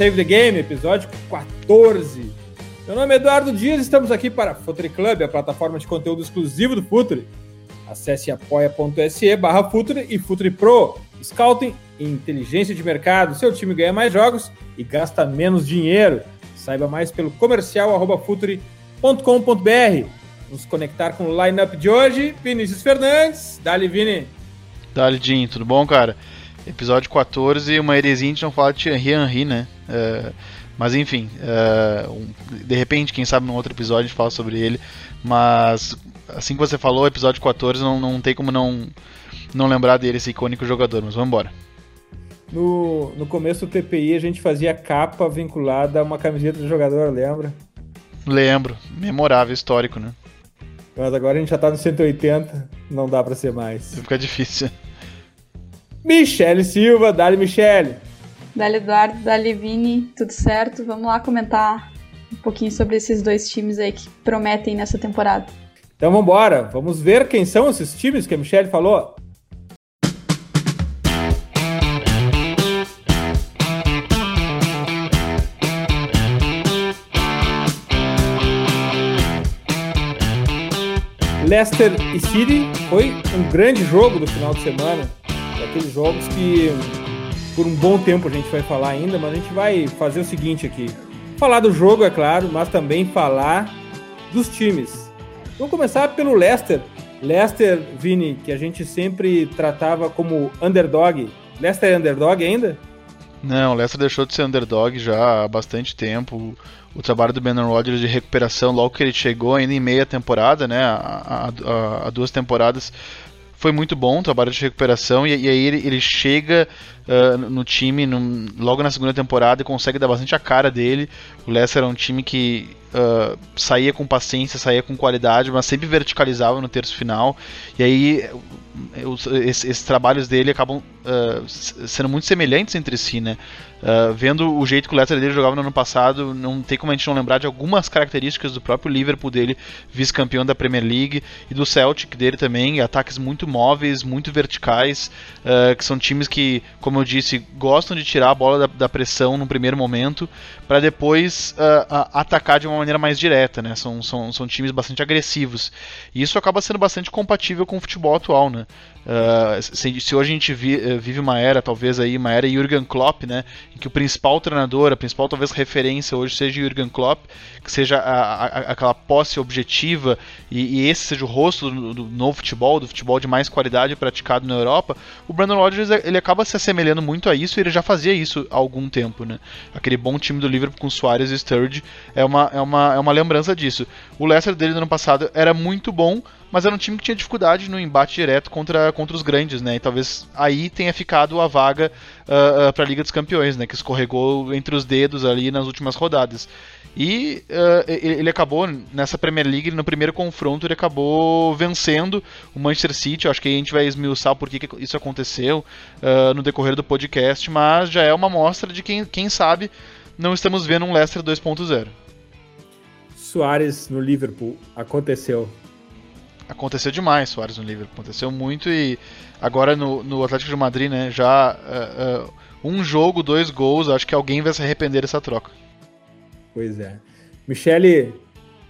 Save the Game, episódio 14. Meu nome é Eduardo Dias, estamos aqui para Futuri Club, a plataforma de conteúdo exclusivo do Futuri. Acesse apoia.se barra e Futuri Pro, Scouting e inteligência de mercado. Seu time ganha mais jogos e gasta menos dinheiro. Saiba mais pelo comercial arroba conectar com o lineup de hoje, Vinícius Fernandes. Dali, Vini. Dali, Jim, tudo bom, cara? Episódio 14, uma heresia, a gente não fala de Thierry Henry, né? Uh, mas enfim, uh, um, de repente, quem sabe num outro episódio a gente fala sobre ele. Mas assim que você falou, episódio 14, não, não tem como não, não lembrar dele, esse icônico jogador. Mas vamos embora. No, no começo do TPI a gente fazia capa vinculada a uma camiseta do jogador, lembra? Lembro, memorável, histórico, né? Mas agora a gente já tá no 180, não dá para ser mais. Fica difícil. Michele Silva, Dali Michele. Dali Eduardo, Dali Vini, tudo certo? Vamos lá comentar um pouquinho sobre esses dois times aí que prometem nessa temporada. Então vamos embora, vamos ver quem são esses times que a Michelle falou. Leicester e City foi um grande jogo do final de semana. Aqueles jogos que por um bom tempo a gente vai falar ainda, mas a gente vai fazer o seguinte aqui. Falar do jogo, é claro, mas também falar dos times. Vamos começar pelo Leicester. Leicester, Vini, que a gente sempre tratava como underdog. Leicester é underdog ainda? Não, o Leicester deixou de ser underdog já há bastante tempo o trabalho do Brandon Rodgers de recuperação logo que ele chegou, ainda em meia temporada, né? Há duas temporadas foi muito bom o trabalho de recuperação e, e aí ele, ele chega uh, no time logo na segunda temporada e consegue dar bastante a cara dele. O Leicester é um time que uh, saía com paciência, saía com qualidade, mas sempre verticalizava no terço final. E aí os, esses, esses, trabalhos dele acabam uh, sendo muito semelhantes entre si, né? Uh, vendo o jeito que o Leicester dele jogava no ano passado, não tem como a gente não lembrar de algumas características do próprio Liverpool dele, vice-campeão da Premier League, e do Celtic dele também, ataques muito móveis, muito verticais, uh, que são times que, como eu disse, gostam de tirar a bola da, da pressão no primeiro momento, para depois atacar de uma maneira mais direta, né? São, são, são times bastante agressivos. E isso acaba sendo bastante compatível com o futebol atual, né? Uh, se, se, hoje a gente vi, uh, vive uma era, talvez aí, uma era Jurgen Klopp, né, em que o principal treinador, a principal talvez referência hoje seja Jurgen Klopp, que seja a, a, aquela posse objetiva e, e, esse seja o rosto do, do, novo futebol, do futebol de mais qualidade praticado na Europa, o Brandon Rodgers ele acaba se assemelhando muito a isso e ele já fazia isso há algum tempo, né? Aquele bom time do Liverpool com Soares e Sturridge é uma, é uma, é uma lembrança disso. O Leicester dele no ano passado era muito bom, mas era um time que tinha dificuldade no embate direto contra, contra os grandes, né? E talvez aí tenha ficado a vaga uh, ah, uh, ah, para a Liga dos Campeões, né? Que escorregou entre os dedos ali nas últimas rodadas. E uh, ele acabou nessa Premier League, no primeiro confronto, ele acabou vencendo o Manchester City. Eu acho que a gente vai esmiuçar por que, isso aconteceu no decorrer do podcast, mas já é uma mostra de quem, quem sabe não estamos vendo um Leicester 2.0. Soares no Liverpool aconteceu aconteceu demais Soares no Liverpool, aconteceu muito e agora no, no Atlético de Madrid, né, já uh, uh, um jogo, dois gols, acho que alguém vai se arrepender dessa troca. Pois é. Michele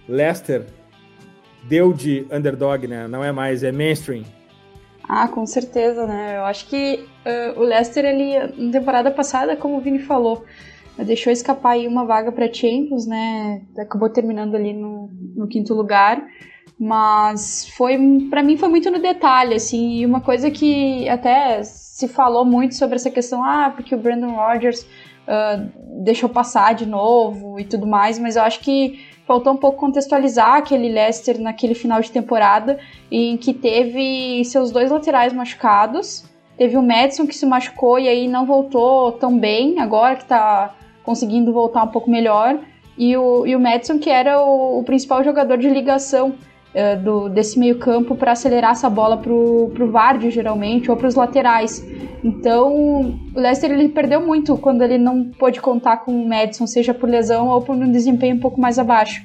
Leicester deu de underdog, né? Não é mais, é mainstream. Ah, com certeza, né? Eu acho que uh, o Leicester, ele, na temporada passada, como o Vini falou, deixou escapar aí uma vaga para Champions, né? Acabou terminando ali no, no quinto lugar mas foi para mim foi muito no detalhe assim e uma coisa que até se falou muito sobre essa questão ah porque o Brandon Rodgers uh, deixou passar de novo e tudo mais mas eu acho que faltou um pouco contextualizar aquele Leicester naquele final de temporada em que teve seus dois laterais machucados teve o Madison que se machucou e aí não voltou tão bem agora que tá conseguindo voltar um pouco melhor e o, e o Madison que era o, o principal jogador de ligação uh, do, desse meio campo para acelerar essa bola pro, pro Vardy, geralmente, ou para os laterais. Então, o Leicester ele perdeu muito quando ele não pôde contar com o Madison, seja por lesão ou por um desempenho um pouco mais abaixo.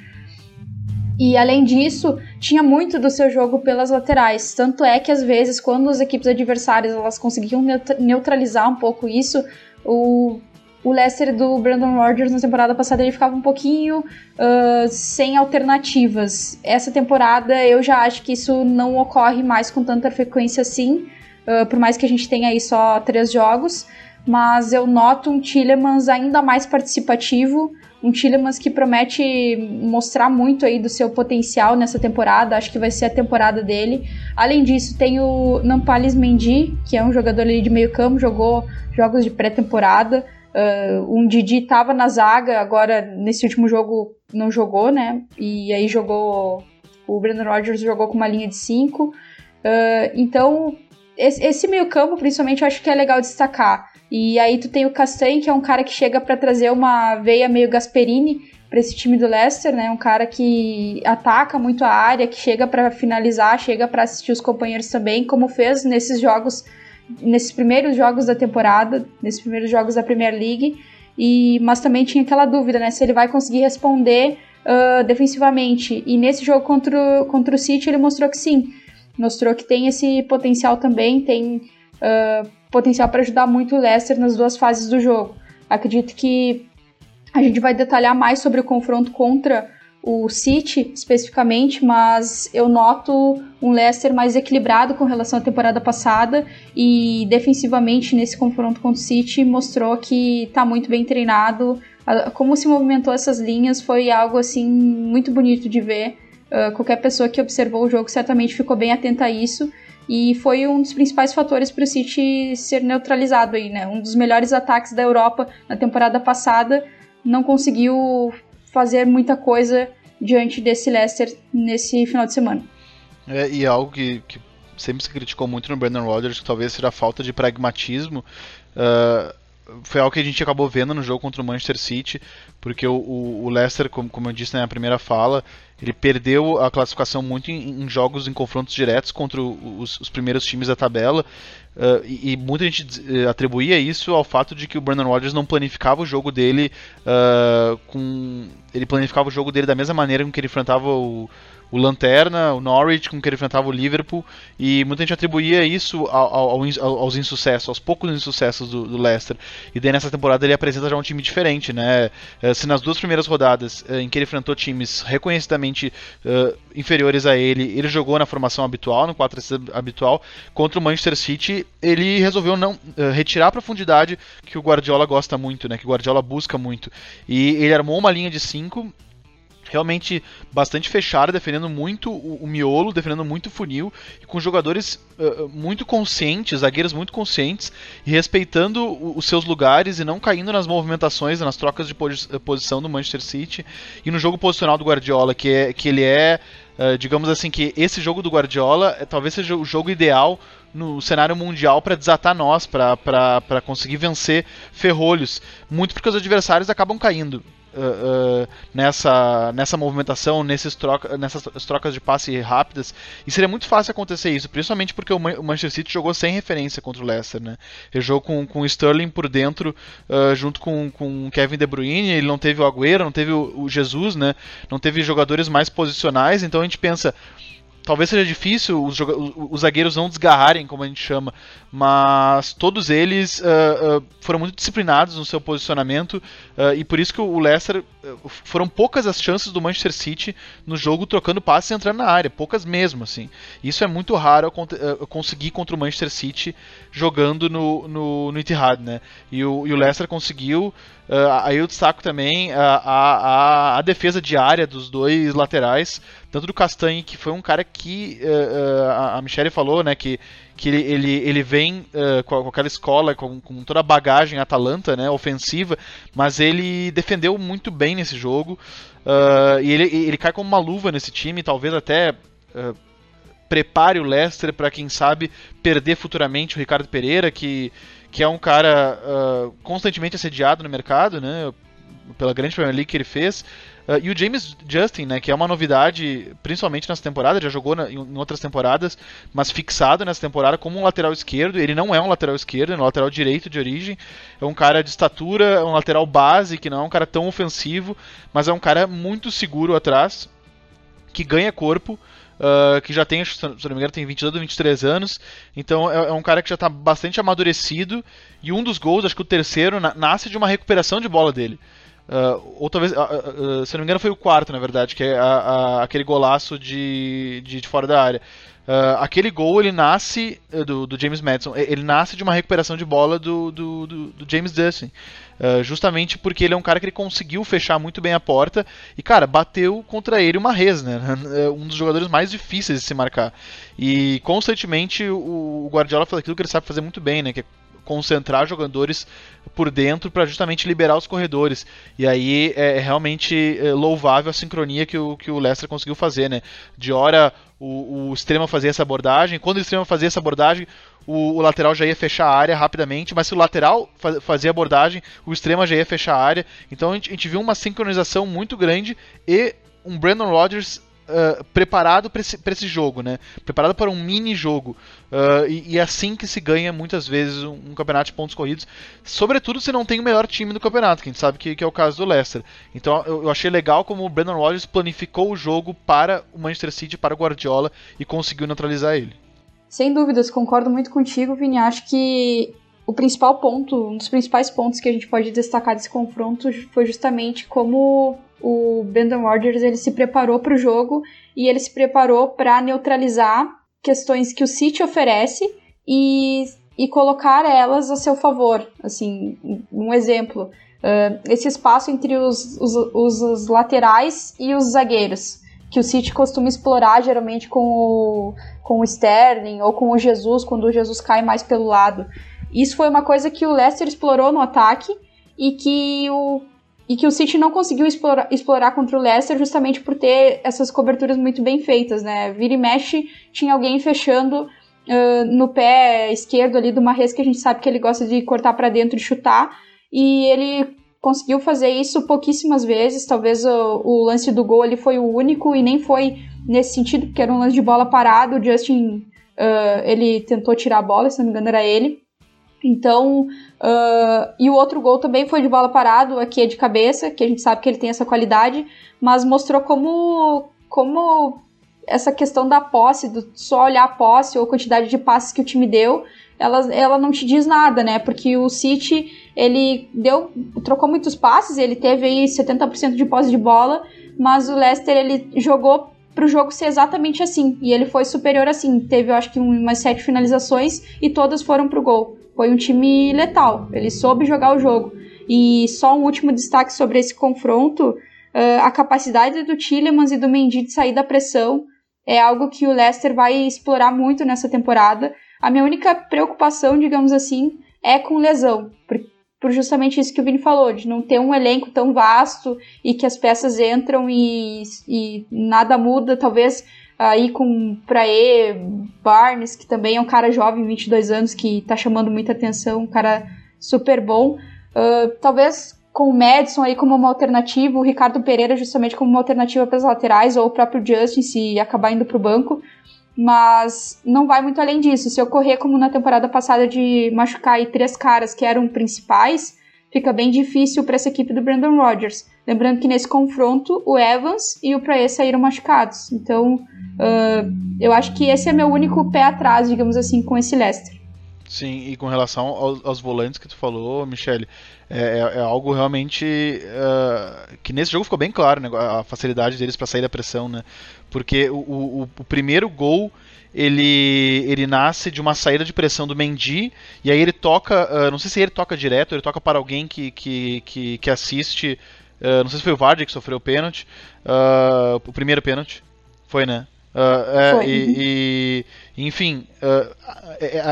E além disso, tinha muito do seu jogo pelas laterais. Tanto é que às vezes, quando as equipes adversárias elas conseguiam neutralizar um pouco isso, o o Leicester do Brandon Rodgers na temporada passada ele ficava um pouquinho uh, sem alternativas. Essa temporada eu já acho que isso não ocorre mais com tanta frequência assim, uh, por mais que a gente tenha aí só três jogos. Mas eu noto um Tillemans ainda mais participativo, um Tillemans que promete mostrar muito aí do seu potencial nessa temporada, acho que vai ser a temporada dele. Além disso, tem o Nampalis Mendy, que é um jogador ali de meio campo, jogou jogos de pré-temporada. Uh, um Didi estava na zaga, agora nesse último jogo não jogou, né? E aí jogou. O Brandon Rodgers jogou com uma linha de 5. Uh, então, esse, esse meio-campo, principalmente, eu acho que é legal destacar. E aí tu tem o Castanho, que é um cara que chega para trazer uma veia meio Gasperini para esse time do Leicester, né? Um cara que ataca muito a área, que chega para finalizar, chega para assistir os companheiros também, como fez nesses jogos nesses primeiros jogos da temporada, nesses primeiros jogos da Premier League, e mas também tinha aquela dúvida, né, se ele vai conseguir responder uh, defensivamente. E nesse jogo contra o, contra o City ele mostrou que sim, mostrou que tem esse potencial também, tem uh, potencial para ajudar muito o Leicester nas duas fases do jogo. Acredito que a gente vai detalhar mais sobre o confronto contra o City especificamente, mas eu noto um Leicester mais equilibrado com relação à temporada passada e defensivamente nesse confronto contra o City mostrou que está muito bem treinado. Como se movimentou essas linhas foi algo assim muito bonito de ver. Uh, qualquer pessoa que observou o jogo certamente ficou bem atenta a isso. E foi um dos principais fatores para o City ser neutralizado aí, né? Um dos melhores ataques da Europa na temporada passada não conseguiu fazer muita coisa diante desse Leicester nesse final de semana. É, e algo que, que sempre se criticou muito no Brandon Rodgers, que talvez seja a falta de pragmatismo, uh, foi algo que a gente acabou vendo no jogo contra o Manchester City, porque o, o, o Leicester, como, como eu disse na primeira fala, ele perdeu a classificação muito em, em jogos em confrontos diretos contra os, os primeiros times da tabela, uh, e, e, muita gente eh, atribuía isso ao fato de que o Brandon Rodgers não planificava o jogo dele uh, com... ele planificava o jogo dele da mesma maneira com que ele enfrentava o o Lanterna, o Norwich, com que ele enfrentava o Liverpool, e muita gente atribuía isso ao, ao, ao, aos insucessos, aos poucos insucessos do, do, Leicester. E daí nessa temporada ele apresenta já um time diferente, né? Eh, se nas duas primeiras rodadas eh, em que ele enfrentou times reconhecidamente uh, inferiores a ele, ele jogou na formação habitual, no 4 habitual, contra o Manchester City, ele resolveu não uh, retirar a profundidade que o Guardiola gosta muito, né? Que o Guardiola busca muito. E ele armou uma linha de 5 realmente bastante fechada, defendendo muito o, o, miolo, defendendo muito o funil, e com jogadores uh, muito conscientes, zagueiros muito conscientes, e respeitando o, os seus lugares e não caindo nas movimentações, nas trocas de posi posição do Manchester City, e no jogo posicional do Guardiola, que, é, que ele é, uh, digamos assim, que esse jogo do Guardiola é, talvez seja o jogo ideal no cenário mundial para desatar nós, para conseguir vencer ferrolhos, muito porque os adversários acabam caindo uh, nessa, nessa movimentação, nesses troca, nessas trocas de passe rápidas. E seria muito fácil acontecer isso, principalmente porque o, Manchester City jogou sem referência contra o Leicester. Né? Ele jogou com, com o Sterling por dentro, uh, junto com, com Kevin De Bruyne. Ele não teve o Agüero, não teve o, o Jesus, né? não teve jogadores mais posicionais. Então a gente pensa talvez seja difícil os, os, zagueiros não desgarrarem, como a gente chama, mas todos eles uh, uh, foram muito disciplinados no seu posicionamento uh, e por isso que o Leicester foram poucas as chances do Manchester City no jogo trocando passes e entrando na área, poucas mesmo assim. Isso é muito raro eu conseguir contra o Manchester City jogando no, no, no Etihad, né? E o, e o Leicester conseguiu. aí eu destaco também a, a, a defesa diária dos dois laterais, tanto do Castanhe, que foi um cara que a Michelle falou, né, que que ele, ele, ele vem uh, com, aquela escola, com, com, toda a bagagem Atalanta, né, ofensiva, mas ele defendeu muito bem nesse jogo uh, e ele, ele cai como uma luva nesse time, talvez até uh, prepare o Leicester para quem sabe perder futuramente o Ricardo Pereira, que, que é um cara constantemente assediado no mercado, né, pela grande Premier League que ele fez. Uh, e o James Justin, né, que é uma novidade, principalmente nessa temporada, já jogou na, em, outras temporadas, mas fixado nessa temporada como um lateral esquerdo. Ele não é um lateral esquerdo, é um lateral direito de origem. É um cara de estatura, é um lateral base, que não é um cara tão ofensivo, mas é um cara muito seguro atrás, que ganha corpo. uh, que já tem, se não me engano, tem 22 ou 23 anos. Então é, é um cara que já está bastante amadurecido. E um dos gols, acho que o terceiro, na, nasce de uma recuperação de bola dele. Uh, ou talvez, uh, uh, se não me engano, foi o quarto, na verdade, que é a, a, aquele golaço de, de, de, fora da área. aquele gol ele nasce do, do, James Madison, ele nasce de uma recuperação de bola do, do, do James Dustin. justamente porque ele é um cara que ele conseguiu fechar muito bem a porta e, cara, bateu contra ele uma res, né? um dos jogadores mais difíceis de se marcar. E constantemente o, o Guardiola faz aquilo que ele sabe fazer muito bem, né? Que é concentrar jogadores por dentro para justamente liberar os corredores. E aí é realmente é, louvável a sincronia que o, que o Leicester conseguiu fazer, né? De hora o, o extremo fazia essa abordagem, quando o extremo fazia essa abordagem, o, o, lateral já ia fechar a área rapidamente, mas se o lateral fazia abordagem, o extremo já ia fechar a área. Então a gente, a gente viu uma sincronização muito grande e um Brandon Rodgers uh, preparado para esse, esse, jogo, né? Preparado para um mini jogo. Uh, e, e, é assim que se ganha muitas vezes um, um, campeonato de pontos corridos. Sobretudo se não tem o melhor time do campeonato, que a gente sabe que, que é o caso do Leicester. Então eu, eu, achei legal como o Brandon Rodgers planificou o jogo para o Manchester City, para o Guardiola e conseguiu neutralizar ele. Sem dúvidas, concordo muito contigo, Vini. Acho que o principal ponto, um dos principais pontos que a gente pode destacar desse confronto foi justamente como o Brandon Rodgers ele se preparou para o jogo e ele se preparou para neutralizar questões que o City oferece e, e colocar elas a seu favor. Assim, um exemplo, uh, esse espaço entre os, os, os, os, laterais e os zagueiros, que o City costuma explorar geralmente com o, com o Sterling ou com o Jesus, quando o Jesus cai mais pelo lado. Isso foi uma coisa que o Leicester explorou no ataque e que o e que o City não conseguiu explorar, explorar contra o Leicester justamente por ter essas coberturas muito bem feitas, né? Vira e mexe, tinha alguém fechando uh, no pé esquerdo ali do Marres, que a gente sabe que ele gosta de cortar para dentro e chutar, e ele conseguiu fazer isso pouquíssimas vezes, talvez o, o, lance do gol ele foi o único e nem foi nesse sentido, porque era um lance de bola parado, o Justin, uh, ele tentou tirar a bola, se não me engano era ele, então, uh, e o outro gol também foi de bola parado, aqui é de cabeça, que a gente sabe que ele tem essa qualidade, mas mostrou como, como essa questão da posse, do só olhar a posse ou a quantidade de passes que o time deu, ela, ela não te diz nada, né? Porque o City, ele deu, trocou muitos passes, ele teve aí 70% de posse de bola, mas o Leicester, ele jogou para o jogo ser exatamente assim, e ele foi superior assim, teve eu acho que umas sete finalizações e todas foram pro gol foi um time letal. Ele soube jogar o jogo. E só um último destaque sobre esse confronto: a capacidade do Tillemans e do Mendy de sair da pressão é algo que o Leicester vai explorar muito nessa temporada. A minha única preocupação, digamos assim, é com lesão, por, por justamente isso que o Vini falou, de não ter um elenco tão vasto e que as peças entram e, e nada muda, talvez aí com Praê, Barnes, que também é um cara jovem, 22 anos, que tá chamando muita atenção, um cara super bom. Uh, talvez com o Madison aí como uma alternativa, o Ricardo Pereira justamente como uma alternativa para as laterais, ou o próprio Justin se acabar indo para o banco. Mas não vai muito além disso. Se ocorrer como na temporada passada de machucar aí três caras que eram principais, fica bem difícil para essa equipe do Brandon Rodgers. Lembrando que nesse confronto o Evans e o Praê saíram machucados. Então Uh, eu acho que esse é meu único pé atrás, digamos assim, com esse Leicester. Sim, e com relação aos, aos volantes que tu falou, Michele, é, é, é algo realmente uh, que nesse jogo ficou bem claro, né, a facilidade deles para sair da pressão, né? Porque o, o, o, primeiro gol ele, ele nasce de uma saída de pressão do Mendy e aí ele toca, uh, não sei se ele toca direto, ele toca para alguém que, que, que, que assiste, uh, não sei se foi o Vardy que sofreu o pênalti, o primeiro pênalti, foi, né? Uh, é, e, e, enfim, uh,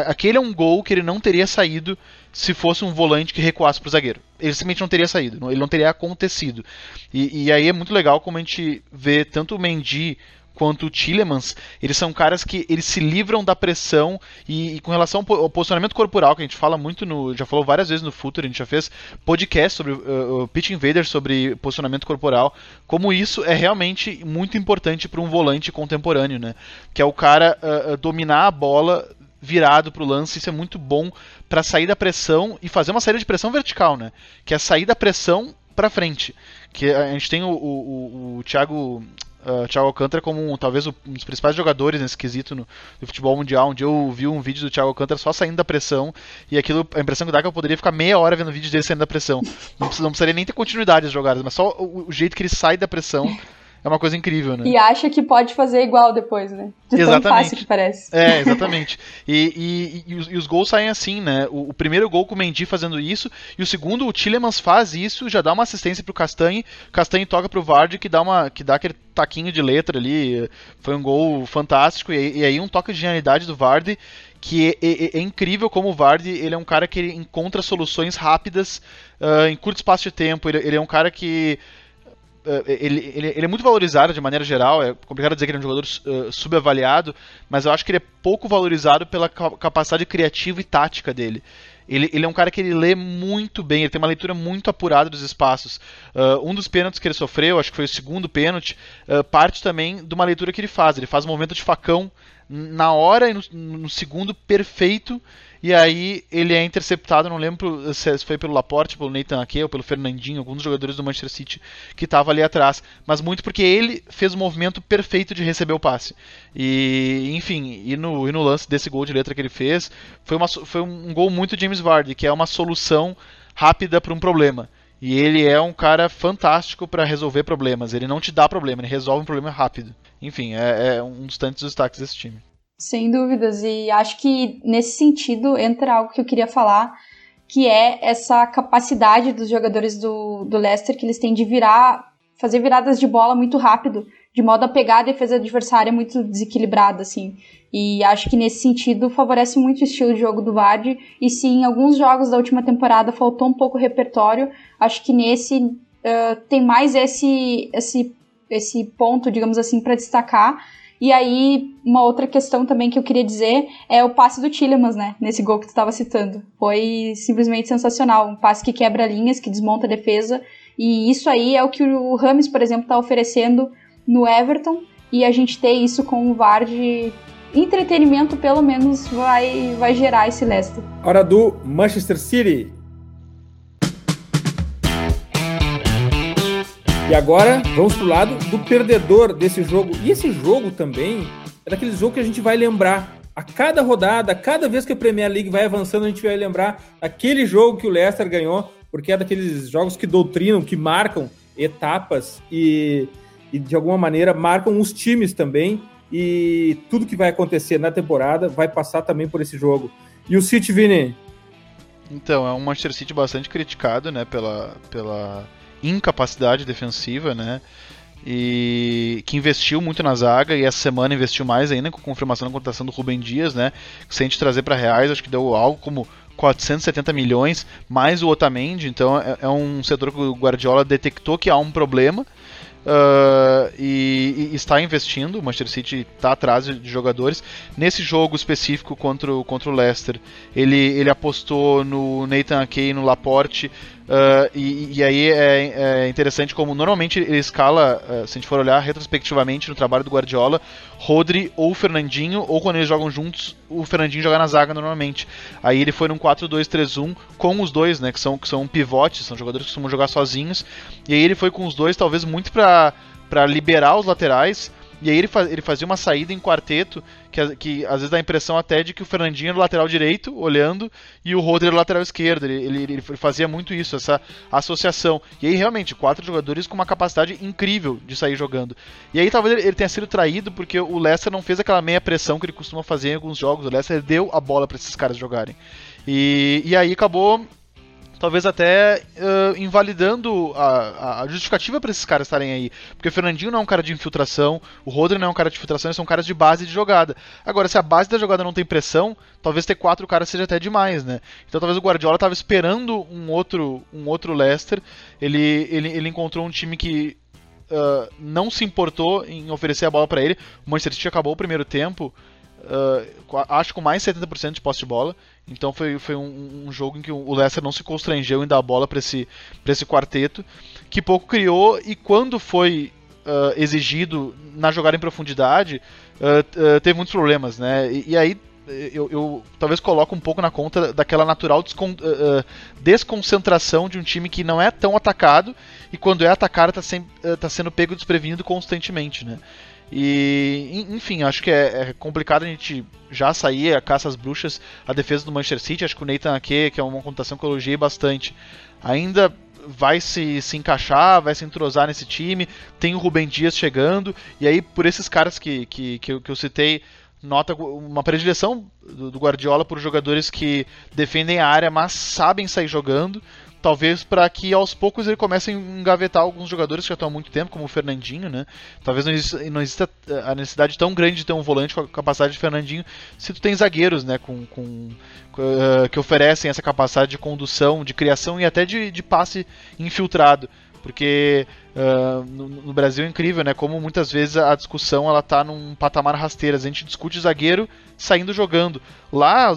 aquele é um gol que ele não teria saído se fosse um volante que recuasse para o zagueiro. Ele simplesmente não teria saído, ele não teria acontecido. E, e, aí é muito legal como a gente vê tanto o Mendy quanto o Tillemans, eles são caras que eles se livram da pressão e, e, com relação ao posicionamento corporal, que a gente fala muito no. Já falou várias vezes no Futuro, a gente já fez podcast sobre uh, Pitch Invader sobre posicionamento corporal, como isso é realmente muito importante para um volante contemporâneo, né? Que é o cara uh, dominar a bola virado para o lance, isso é muito bom para sair da pressão e fazer uma saída de pressão vertical, né? Que é sair da pressão para frente. Que a gente tem o, o, o, o Thiago uh, Thiago Alcântara como um, talvez um dos principais jogadores nesse quesito no, no, futebol mundial, onde eu vi um vídeo do Thiago Alcântara só saindo da pressão e aquilo, a impressão que dá é que eu poderia ficar meia hora vendo vídeos dele saindo da pressão. Não, não precisaria nem ter continuidade as jogadas, mas só o, o jeito que ele sai da pressão é uma coisa incrível, né? E acha que pode fazer igual depois, né? De exatamente. tão fácil que parece. É, exatamente. e, e, e, os, e, os, gols saem assim, né? O, o, primeiro gol com o Mendy fazendo isso, e o segundo, o Tillemans faz isso, já dá uma assistência pro Castanhe, Castanhe toca pro Vardy, que dá, uma, que dá aquele taquinho de letra ali. Foi um gol fantástico, e, e aí um toque de genialidade do Vardy, que é, é, é, incrível como o Vardy ele é um cara que encontra soluções rápidas uh, em curto espaço de tempo. Ele, ele é um cara que ele, ele, ele, é muito valorizado de maneira geral, é complicado dizer que ele é um jogador uh, subavaliado, mas eu acho que ele é pouco valorizado pela capacidade criativa e tática dele. Ele, ele, é um cara que ele lê muito bem, ele tem uma leitura muito apurada dos espaços. Uh, um dos pênaltis que ele sofreu, acho que foi o segundo pênalti, uh, parte também de uma leitura que ele faz. Ele faz um movimento de facão na hora e no, no segundo perfeito e aí ele é interceptado, não lembro se foi pelo Laporte, pelo Nathan Ake ou pelo Fernandinho, alguns jogadores do Manchester City que estava ali atrás, mas muito porque ele fez o movimento perfeito de receber o passe. E, enfim, e no, e no lance desse gol de letra que ele fez, foi, uma, foi um gol muito James Vardy, que é uma solução rápida para um problema. E ele é um cara fantástico para resolver problemas. Ele não te dá problema, ele resolve um problema rápido. Enfim, é, é um dos tantos destaques desse time. Sem dúvidas, e acho que nesse sentido entra algo que eu queria falar, que é essa capacidade dos jogadores do, do Leicester que eles têm de virar, fazer viradas de bola muito rápido, de modo a pegar a defesa adversária muito desequilibrada, assim. E acho que nesse sentido favorece muito o estilo de jogo do Vardy. E se em alguns jogos da última temporada faltou um pouco o repertório, acho que nesse uh, tem mais esse, esse, esse ponto, digamos assim, para destacar e aí, uma outra questão também que eu queria dizer é o passe do Tillemans, né? Nesse gol que tu estava citando. Foi simplesmente sensacional. Um passe que quebra linhas, que desmonta a defesa. E isso aí é o que o Rames, por exemplo, está oferecendo no Everton. E a gente ter isso com o VAR de entretenimento, pelo menos, vai, vai gerar esse Leicester. Hora do Manchester City. E agora vamos pro lado do perdedor desse jogo. E esse jogo também é daquele jogo que a gente vai lembrar. A cada rodada, a cada vez que a Premier League vai avançando, a gente vai lembrar aquele jogo que o Leicester ganhou, porque é daqueles jogos que doutrinam, que marcam etapas e, e de alguma maneira marcam os times também. E tudo que vai acontecer na temporada vai passar também por esse jogo. E o City, Vini? Então, é um Manchester City bastante criticado, né, pela, pela incapacidade defensiva, né? E que investiu muito na zaga e essa semana investiu mais ainda com a confirmação da contratação do Rubem Dias, né? Que se a gente trazer para reais, acho que deu algo como 470 milhões, mais o Otamendi, então é, é um setor que o Guardiola detectou que há um problema Uh, e, e, está investindo. O Manchester City está atrás de, de, jogadores. Nesse jogo específico contra o, contra o Leicester, ele, ele apostou no Nathan Ake no Laporte. Uh, e, e, aí é, é, interessante como normalmente ele escala, uh, se a gente for olhar retrospectivamente no trabalho do Guardiola, Rodri ou Fernandinho, ou quando eles jogam juntos, o Fernandinho joga na zaga normalmente. Aí ele foi num 4-2-3-1 com os dois, né, que são, que são pivotes, são jogadores que costumam jogar sozinhos. E aí ele foi com os dois, talvez muito para liberar os laterais e aí ele, faz, ele fazia uma saída em quarteto, que, que às vezes dá a impressão até de que o Fernandinho era o lateral direito, olhando, e o Rodri era o lateral esquerdo. Ele, ele, ele, fazia muito isso, essa associação. E aí, realmente, quatro jogadores com uma capacidade incrível de sair jogando. E aí talvez ele, tenha sido traído porque o Leicester não fez aquela meia pressão que ele costuma fazer em alguns jogos. O Leicester deu a bola para esses caras jogarem. E, e aí acabou talvez até uh, invalidando a, a justificativa para esses caras estarem aí. Porque o Fernandinho não é um cara de infiltração, o Rodri não é um cara de infiltração, eles são caras de base de jogada. Agora, se a base da jogada não tem pressão, talvez ter quatro caras seja até demais, né? Então talvez o Guardiola estava esperando um outro, um outro Leicester. Ele, ele, ele encontrou um time que uh, não se importou em oferecer a bola para ele. O Manchester City acabou o primeiro tempo uh, acho com mais 70% de posse de bola. Então foi, foi um, um, jogo em que o Leicester não se constrangeu em dar a bola para esse, esse quarteto, que pouco criou e quando foi uh, exigido na jogada em profundidade, uh, teve muitos problemas, né? E, e, aí eu, eu, talvez coloco um pouco na conta daquela natural descon, uh, desconcentração de um time que não é tão atacado e quando é atacado está uh, tá sendo pego desprevenido constantemente, né? E, enfim, acho que é, é, complicado a gente já sair a caça às bruxas, a defesa do Manchester City. Acho que o Nathan Ake, que é uma contação que eu elogiei bastante, ainda vai se, se encaixar, vai se entrosar nesse time. Tem o Rubem Dias chegando, e aí por esses caras que, que, que, eu, que eu citei, nota uma predileção do, do Guardiola por jogadores que defendem a área, mas sabem sair jogando. Talvez para que aos poucos ele comece a engavetar alguns jogadores que já estão há muito tempo, como o Fernandinho, né? Talvez não exista, não exista a necessidade tão grande de ter um volante com a capacidade de Fernandinho, se tu tem zagueiros, né? Com, com uh, que oferecem essa capacidade de condução, de criação e até de, de passe infiltrado porque uh, no, no, Brasil é incrível, né? Como muitas vezes a discussão ela tá num patamar rasteiro. A gente discute zagueiro saindo jogando. Lá,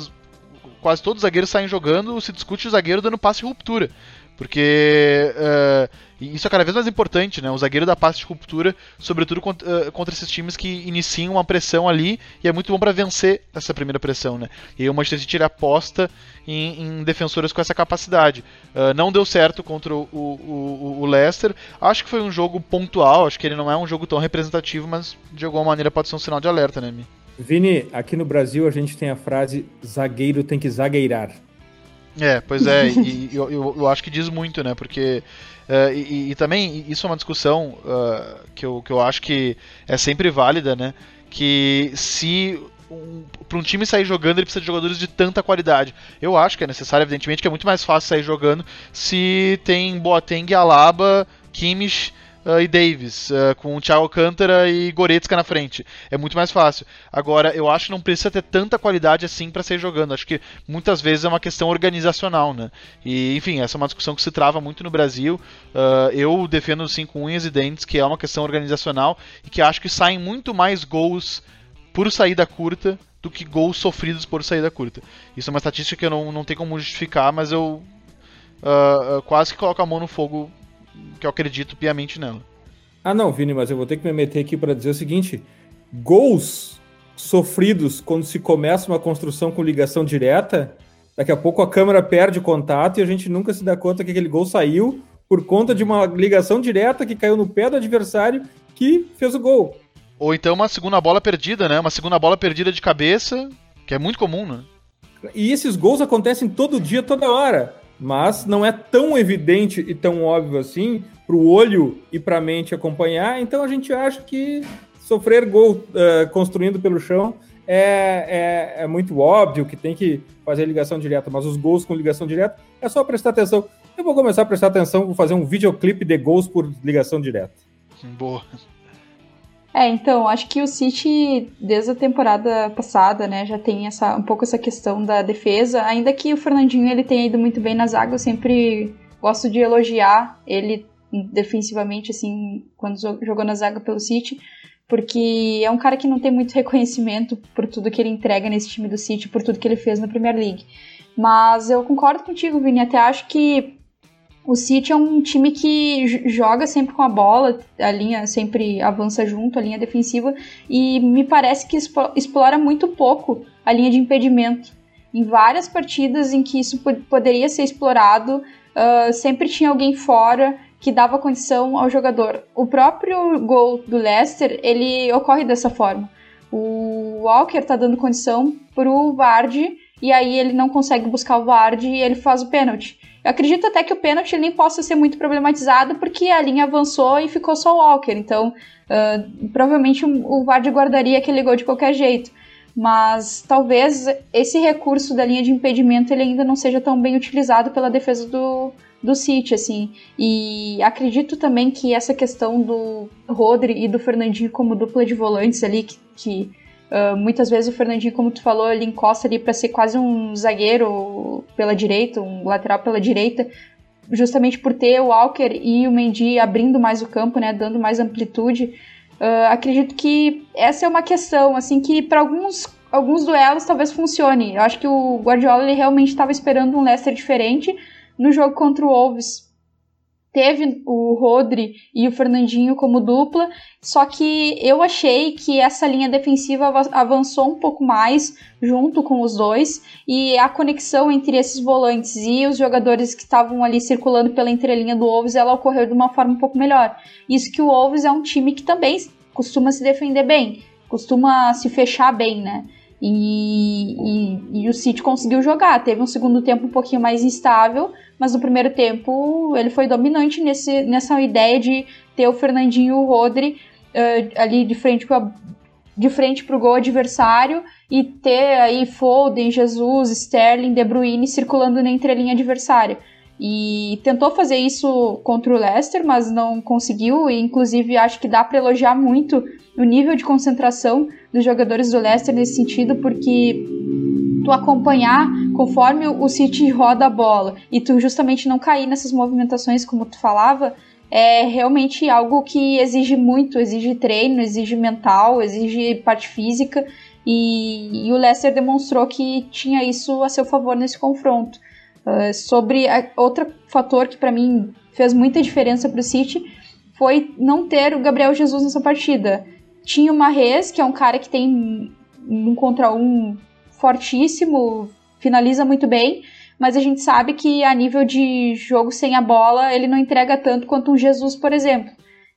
quase todos os zagueiros saem jogando, se discute o zagueiro dando passe de ruptura. Porque uh, isso é cada vez mais importante, né? O zagueiro dá passe de ruptura, sobretudo contra, uh, contra esses times que iniciam uma pressão ali, e é muito bom para vencer essa primeira pressão, né? E o Manchester City aposta em, em, defensores com essa capacidade. Uh, não deu certo contra o, o, o, Leicester. Acho que foi um jogo pontual, acho que ele não é um jogo tão representativo, mas de alguma maneira pode ser um sinal de alerta, né, Mi? Vini, aqui no Brasil a gente tem a frase zagueiro tem que zagueirar. É, pois é, e, eu, eu, eu, acho que diz muito, né? Porque. Uh, e, e, também isso é uma discussão uh, que, eu, que eu acho que é sempre válida, né? Que se um, para um time sair jogando, ele precisa de jogadores de tanta qualidade. Eu acho que é necessário, evidentemente, que é muito mais fácil sair jogando se tem Boateng, Alaba, Kimmich uh, e Davis, uh, com Thiago Alcântara e Goretzka na frente. É muito mais fácil. Agora, eu acho que não precisa ter tanta qualidade assim para sair jogando. Acho que muitas vezes é uma questão organizacional, né? E, enfim, essa é uma discussão que se trava muito no Brasil. Uh, eu defendo sim com unhas e dentes que é uma questão organizacional e que acho que saem muito mais gols por saída curta do que gols sofridos por saída curta. Isso é uma estatística que eu não, não tenho como justificar, mas eu uh, quase que coloco a mão no fogo que eu acredito piamente nela. Ah, não, Vini, mas eu vou ter que me meter aqui para dizer o seguinte: gols sofridos quando se começa uma construção com ligação direta, daqui a pouco a câmera perde contato e a gente nunca se dá conta que aquele gol saiu por conta de uma ligação direta que caiu no pé do adversário que fez o gol. Ou então uma segunda bola perdida, né? Uma segunda bola perdida de cabeça, que é muito comum, né? E esses gols acontecem todo dia, toda hora mas não é tão evidente e tão óbvio assim para o olho e para a mente acompanhar. Então a gente acha que sofrer gol uh, construindo pelo chão é, é, é, muito óbvio que tem que fazer ligação direta, mas os gols com ligação direta é só prestar atenção. Eu vou começar a prestar atenção, vou fazer um videoclipe de gols por ligação direta. Boa. É, então, acho que o City, desde a temporada passada, né, já tem essa, um pouco essa questão da defesa, ainda que o Fernandinho ele tenha ido muito bem na zaga, eu sempre gosto de elogiar ele defensivamente, assim, quando jogou na zaga pelo City, porque é um cara que não tem muito reconhecimento por tudo que ele entrega nesse time do City, por tudo que ele fez na Premier League. Mas eu concordo contigo, Vini, até acho que o City é um time que joga sempre com a bola, a linha sempre avança junto, a linha defensiva, e me parece que explora muito pouco a linha de impedimento. Em várias partidas em que isso poderia ser explorado, uh, sempre tinha alguém fora que dava condição ao jogador. O próprio gol do Leicester, ele ocorre dessa forma. O Walker tá dando condição pro Vardy, e aí ele não consegue buscar o Vardy e ele faz o pênalti. Eu acredito até que o pênalti nem possa ser muito problematizado, porque a linha avançou e ficou só o Walker. Então, uh, provavelmente o Vardy guardaria aquele gol de qualquer jeito. Mas talvez esse recurso da linha de impedimento ele ainda não seja tão bem utilizado pela defesa do, do City, assim. E acredito também que essa questão do Rodri e do Fernandinho como dupla de volantes ali, que, que Uh, muitas vezes o Fernandinho, como tu falou, ele encosta ali para ser quase um zagueiro pela direita, um lateral pela direita, justamente por ter o Walker e o Mendy abrindo mais o campo, né, dando mais amplitude. Uh, acredito que essa é uma questão, assim, que para alguns, alguns duelos talvez funcione. Eu acho que o Guardiola ele realmente estava esperando um Leicester diferente no jogo contra o Wolves teve o Rodri e o Fernandinho como dupla, só que eu achei que essa linha defensiva avançou um pouco mais junto com os dois e a conexão entre esses volantes e os jogadores que estavam ali circulando pela entrelinha do Wolves, ela ocorreu de uma forma um pouco melhor. Isso que o Wolves é um time que também costuma se defender bem, costuma se fechar bem, né? E, e, e, o City conseguiu jogar. Teve um segundo tempo um pouquinho mais instável, mas no primeiro tempo ele foi dominante nesse, nessa ideia de ter o Fernandinho e o Rodri uh, ali de frente para de frente para o gol adversário e ter aí Foden, Jesus, Sterling, De Bruyne circulando na entrelinha adversária. E tentou fazer isso contra o Leicester, mas não conseguiu. E inclusive acho que dá para elogiar muito o nível de concentração dos jogadores do Leicester nesse sentido, porque tu acompanhar conforme o City roda a bola e tu justamente não cair nessas movimentações, como tu falava, é realmente algo que exige muito, exige treino, exige mental, exige parte física. E, e o Leicester demonstrou que tinha isso a seu favor nesse confronto. Uh, sobre a, outro fator que para mim fez muita diferença para o City foi não ter o Gabriel Jesus nessa partida. Tinha o Marrez, que é um cara que tem um contra um fortíssimo, finaliza muito bem, mas a gente sabe que a nível de jogo sem a bola, ele não entrega tanto quanto um Jesus, por exemplo.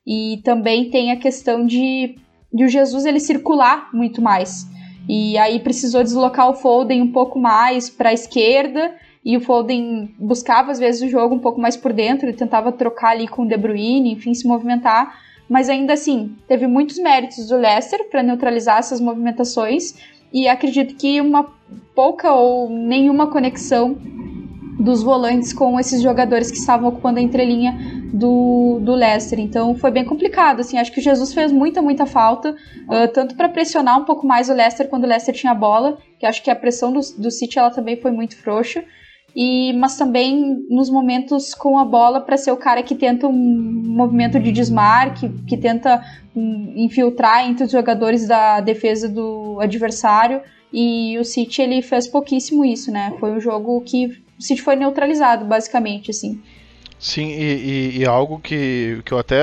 E também tem a questão de, de o Jesus ele circular muito mais. E aí precisou deslocar o Foden um pouco mais para a esquerda, e o Foden buscava às vezes o jogo um pouco mais por dentro, ele tentava trocar ali com o De Bruyne, enfim, se movimentar mas ainda assim, teve muitos méritos do Leicester para neutralizar essas movimentações e acredito que uma pouca ou nenhuma conexão dos volantes com esses jogadores que estavam ocupando a entrelinha do, do Leicester. Então foi bem complicado. Assim, acho que o Jesus fez muita, muita falta, uh, tanto para pressionar um pouco mais o Leicester quando o Leicester tinha a bola, que acho que a pressão do, do City ela também foi muito frouxa, e mas também nos momentos com a bola para ser o cara que tenta um movimento de desmarque, que tenta um, infiltrar entre os jogadores da defesa do adversário. E o City ele fez pouquíssimo isso, né? Foi um jogo que o City foi neutralizado, basicamente, assim. Sim, e, e, e, algo que, que eu até.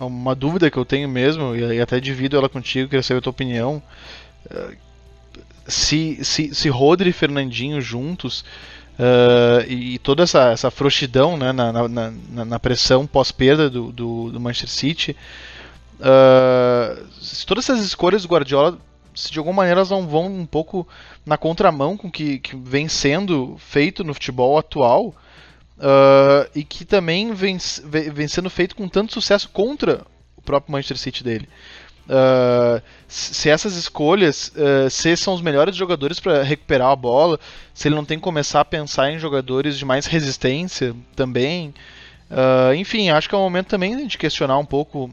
Uma dúvida que eu tenho mesmo, e até divido ela contigo, queria saber a tua opinião. Eh, se, se, se Rodri e Fernandinho juntos Uh, e toda essa, essa frouxidão né, na, na, na, na pressão pós-perda do, do, do, Manchester City. Uh, todas essas escolhas do Guardiola, se de alguma maneira elas não vão um pouco na contramão com o que, que vem sendo feito no futebol atual uh, e que também vem, vem sendo feito com tanto sucesso contra o próprio Manchester City dele. Uh, se essas escolhas, uh, se são os melhores jogadores para recuperar a bola, se ele não tem que começar a pensar em jogadores de mais resistência também. Uh, enfim, acho que é o momento também de questionar um pouco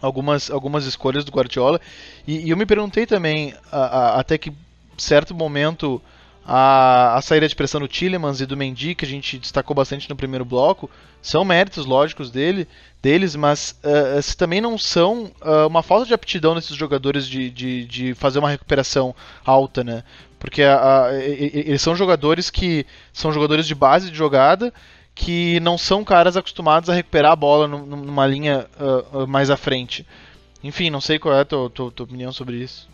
algumas, algumas escolhas do Guardiola. E, e eu me perguntei também a, a, até que certo momento a, a saída de pressão do Tillemans e do Mendy, que a gente destacou bastante no primeiro bloco, são méritos lógicos dele, deles, mas uh, se também não são uh, uma falta de aptidão nesses jogadores de, de, de fazer uma recuperação alta, né? Porque uh, eles são jogadores que são jogadores de base de jogada que não são caras acostumados a recuperar a bola numa linha mais à frente. Enfim, não sei qual é a tua, tua, tua opinião sobre isso.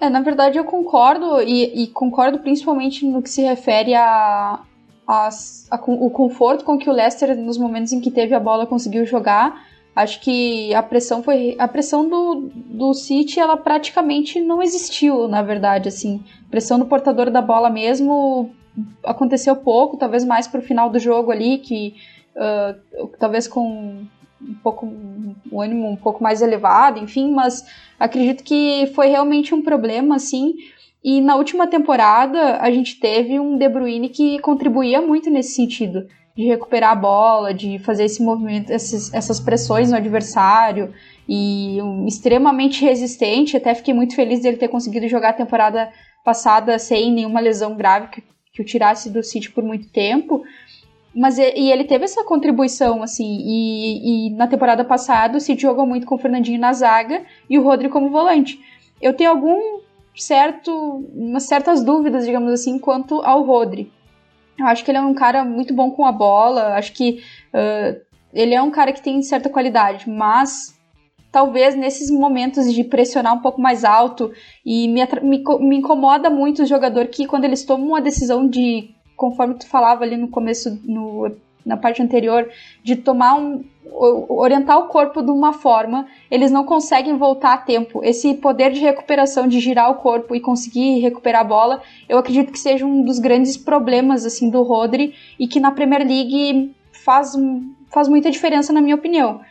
É, na verdade eu concordo, e, e concordo principalmente no que se refere a, a, a, o conforto com que o Leicester, nos momentos em que teve a bola, conseguiu jogar. Acho que a pressão foi. A pressão do, do City, ela praticamente não existiu, na verdade, assim. Pressão do portador da bola mesmo aconteceu pouco, talvez mais pro final do jogo ali, que uh, talvez com um pouco um ânimo um pouco mais elevado, enfim, mas acredito que foi realmente um problema assim. E na última temporada a gente teve um De Bruyne que contribuía muito nesse sentido, de recuperar a bola, de fazer esse movimento, esses, essas pressões no adversário e um, extremamente resistente. Até fiquei muito feliz dele ter conseguido jogar a temporada passada sem nenhuma lesão grave que, que o tirasse do City por muito tempo. Mas e ele teve essa contribuição, assim, e, e na temporada passada City jogou muito com o Fernandinho na zaga e o Rodri como volante. Eu tenho algum certo, umas certas dúvidas, digamos assim, quanto ao Rodri. Eu acho que ele é um cara muito bom com a bola, acho que uh, ele é um cara que tem certa qualidade, mas talvez nesses momentos de pressionar um pouco mais alto e me, me, me incomoda muito o jogador que quando eles tomam uma decisão de, conforme tu falava ali no começo, no, na parte anterior, de tomar um, orientar o corpo de uma forma, eles não conseguem voltar a tempo. Esse poder de recuperação, de girar o corpo e conseguir recuperar a bola, eu acredito que seja um dos grandes problemas assim do Rodri e que na Premier League faz, faz muita diferença na minha opinião.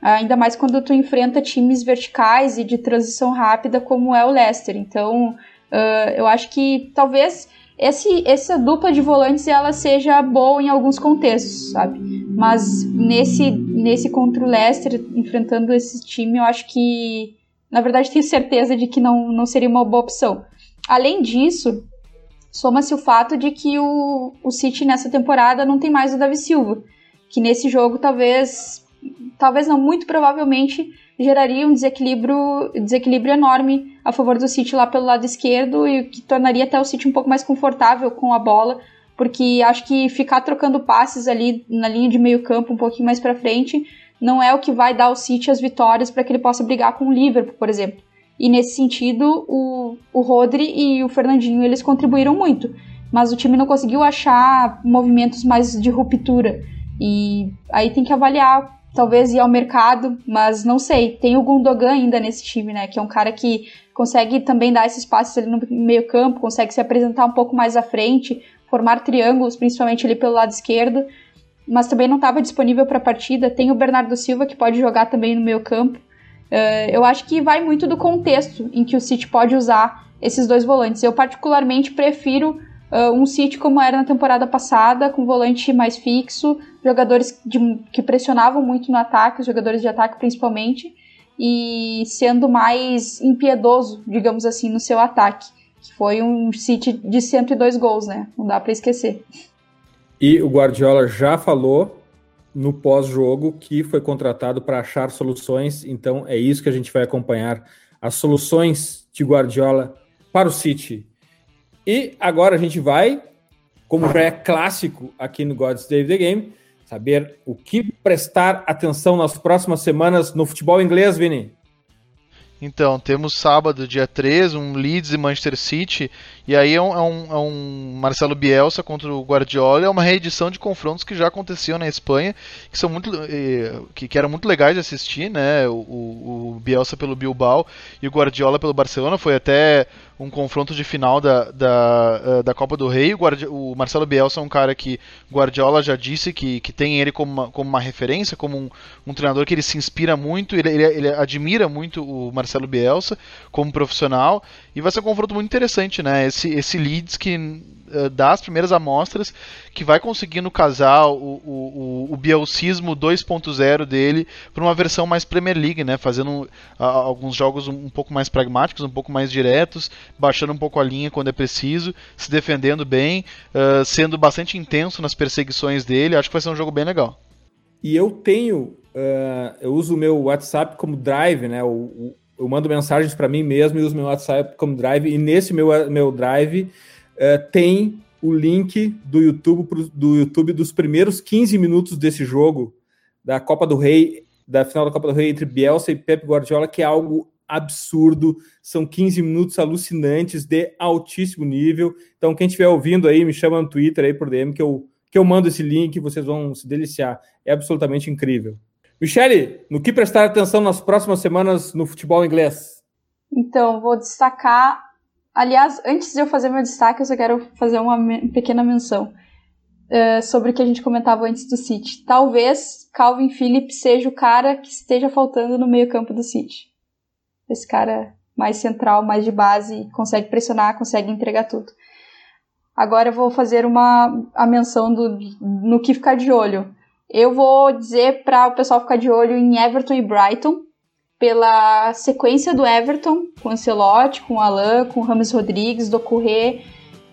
Ainda mais quando tu enfrenta times verticais e de transição rápida como é o Leicester. Então, uh, eu acho que talvez esse, essa dupla de volantes ela seja boa em alguns contextos, sabe? Mas nesse, nesse contra o Leicester, enfrentando esse time, eu acho que, na verdade, tenho certeza de que não, não seria uma boa opção. Além disso, soma-se o fato de que o, o City nessa temporada não tem mais o Davi Silva, que nesse jogo talvez talvez não, muito provavelmente geraria um desequilíbrio, desequilíbrio enorme a favor do City lá pelo lado esquerdo e que tornaria até o City um pouco mais confortável com a bola, porque acho que ficar trocando passes ali na linha de meio campo um pouquinho mais para frente não é o que vai dar ao City as vitórias para que ele possa brigar com o Liverpool, por exemplo. E nesse sentido, o, o Rodri e o Fernandinho eles contribuíram muito, mas o time não conseguiu achar movimentos mais de ruptura. E aí tem que avaliar talvez ir ao mercado, mas não sei. Tem o Gundogan ainda nesse time, né? Que é um cara que consegue também dar esses passes ali no meio campo, consegue se apresentar um pouco mais à frente, formar triângulos, principalmente ali pelo lado esquerdo, mas também não estava disponível para a partida. Tem o Bernardo Silva, que pode jogar também no meio campo. Uh, eu acho que vai muito do contexto em que o City pode usar esses dois volantes. Eu particularmente prefiro uh, um City como era na temporada passada, com volante mais fixo, jogadores de, que pressionavam muito no ataque, os jogadores de ataque principalmente, e sendo mais impiedoso, digamos assim, no seu ataque. Que foi um City de 102 gols, né? Não dá para esquecer. E o Guardiola já falou no pós-jogo que foi contratado para achar soluções, então é isso que a gente vai acompanhar as soluções de Guardiola para o City. E agora a gente vai, como já é clássico aqui no God's Save the Game, saber o que prestar atenção nas próximas semanas no futebol inglês, Vini. Então, temos sábado, dia 3, um Leeds e Manchester City, e aí é um, é um, é um, Marcelo Bielsa contra o Guardiola, é uma reedição de confrontos que já aconteciam na Espanha, que são muito eh, que, que eram muito legais de assistir, né? O, o, Bielsa pelo Bilbao e o Guardiola pelo Barcelona, foi até um confronto de final da, da, eh, da Copa do Rei. O, Guardi o Marcelo Bielsa é um cara que Guardiola já disse que, que tem ele como uma, como uma referência, como um, um treinador que ele se inspira muito, ele, ele, ele admira muito o Marcelo Bielsa como profissional. E vai ser um confronto muito interessante, né? Esse Leeds que uh, dá as primeiras amostras, que vai conseguindo casar o, o, o Bielcismo 2.0 dele para uma versão mais Premier League, né? Fazendo uh, alguns jogos um, um, pouco mais pragmáticos, um pouco mais diretos, baixando um pouco a linha quando é preciso, se defendendo bem, uh, sendo bastante intenso nas perseguições dele. Acho que vai ser um jogo bem legal. E eu tenho, eu uso o meu WhatsApp como drive, né? O, eu mando mensagens para mim mesmo e uso meu WhatsApp como drive. E nesse meu, meu drive uh, tem o link do YouTube, pro, do YouTube dos primeiros 15 minutos desse jogo da Copa do Rei, da final da Copa do Rei entre Bielsa e Pep Guardiola, que é algo absurdo. São 15 minutos alucinantes de altíssimo nível. Então, quem estiver ouvindo aí, me chama no Twitter aí por DM que eu, que eu mando esse link, vocês vão se deliciar. É absolutamente incrível. Michele, no que prestar atenção nas próximas semanas no futebol inglês? Então, vou destacar. Aliás, antes de eu fazer meu destaque, eu só quero fazer uma pequena menção uh, sobre o que a gente comentava antes do City. Talvez Calvin Phillips seja o cara que esteja faltando no meio-campo do City. Esse cara mais central, mais de base, consegue pressionar, consegue entregar tudo. Agora eu vou fazer uma a menção do, no que ficar de olho. Eu vou dizer para o pessoal ficar de olho em Everton e Brighton, pela sequência do Everton, com Ancelotti, com Alain, com Rames Rodrigues, do Corrêa,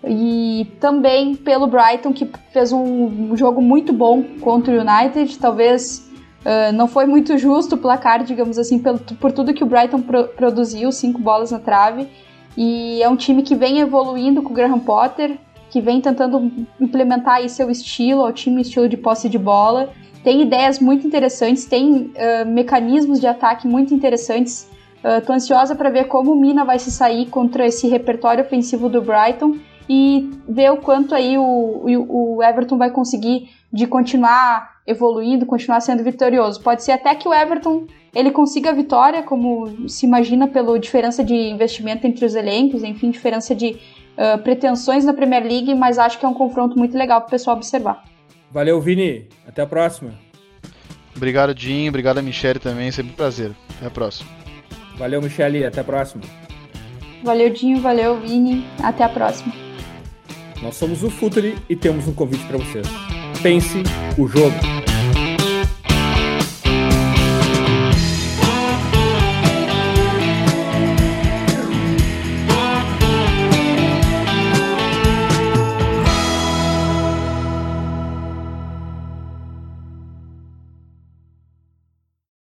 e também pelo Brighton, que fez um jogo muito bom contra o United. Talvez uh, não foi muito justo o placar, digamos assim, pelo, por tudo que o Brighton pro, produziu, cinco bolas na trave. E é um time que vem evoluindo com o Graham Potter, que vem tentando implementar aí seu estilo, ao time estilo de posse de bola. tem ideias muito interessantes, tem uh, mecanismos de ataque muito interessantes. Uh, tô ansiosa para ver como o Mina vai se sair contra esse repertório ofensivo do Brighton e ver o quanto aí o, o, o Everton vai conseguir de continuar evoluindo, continuar sendo vitorioso. Pode ser até que o Everton ele consiga a vitória, como se imagina pela diferença de investimento entre os elencos, enfim, diferença de uh, pretensões na Premier League, mas acho que é um confronto muito legal para o pessoal observar. Valeu, Vini. Até a próxima. Obrigado, Jim. Obrigado a Michelle também. Sempre um prazer. Até a próxima. Valeu, Michelle. Até a próxima. Valeu, Dinho. Valeu, Vini. Até a próxima. Nós somos o Futuri e temos um convite para vocês. Pense o jogo.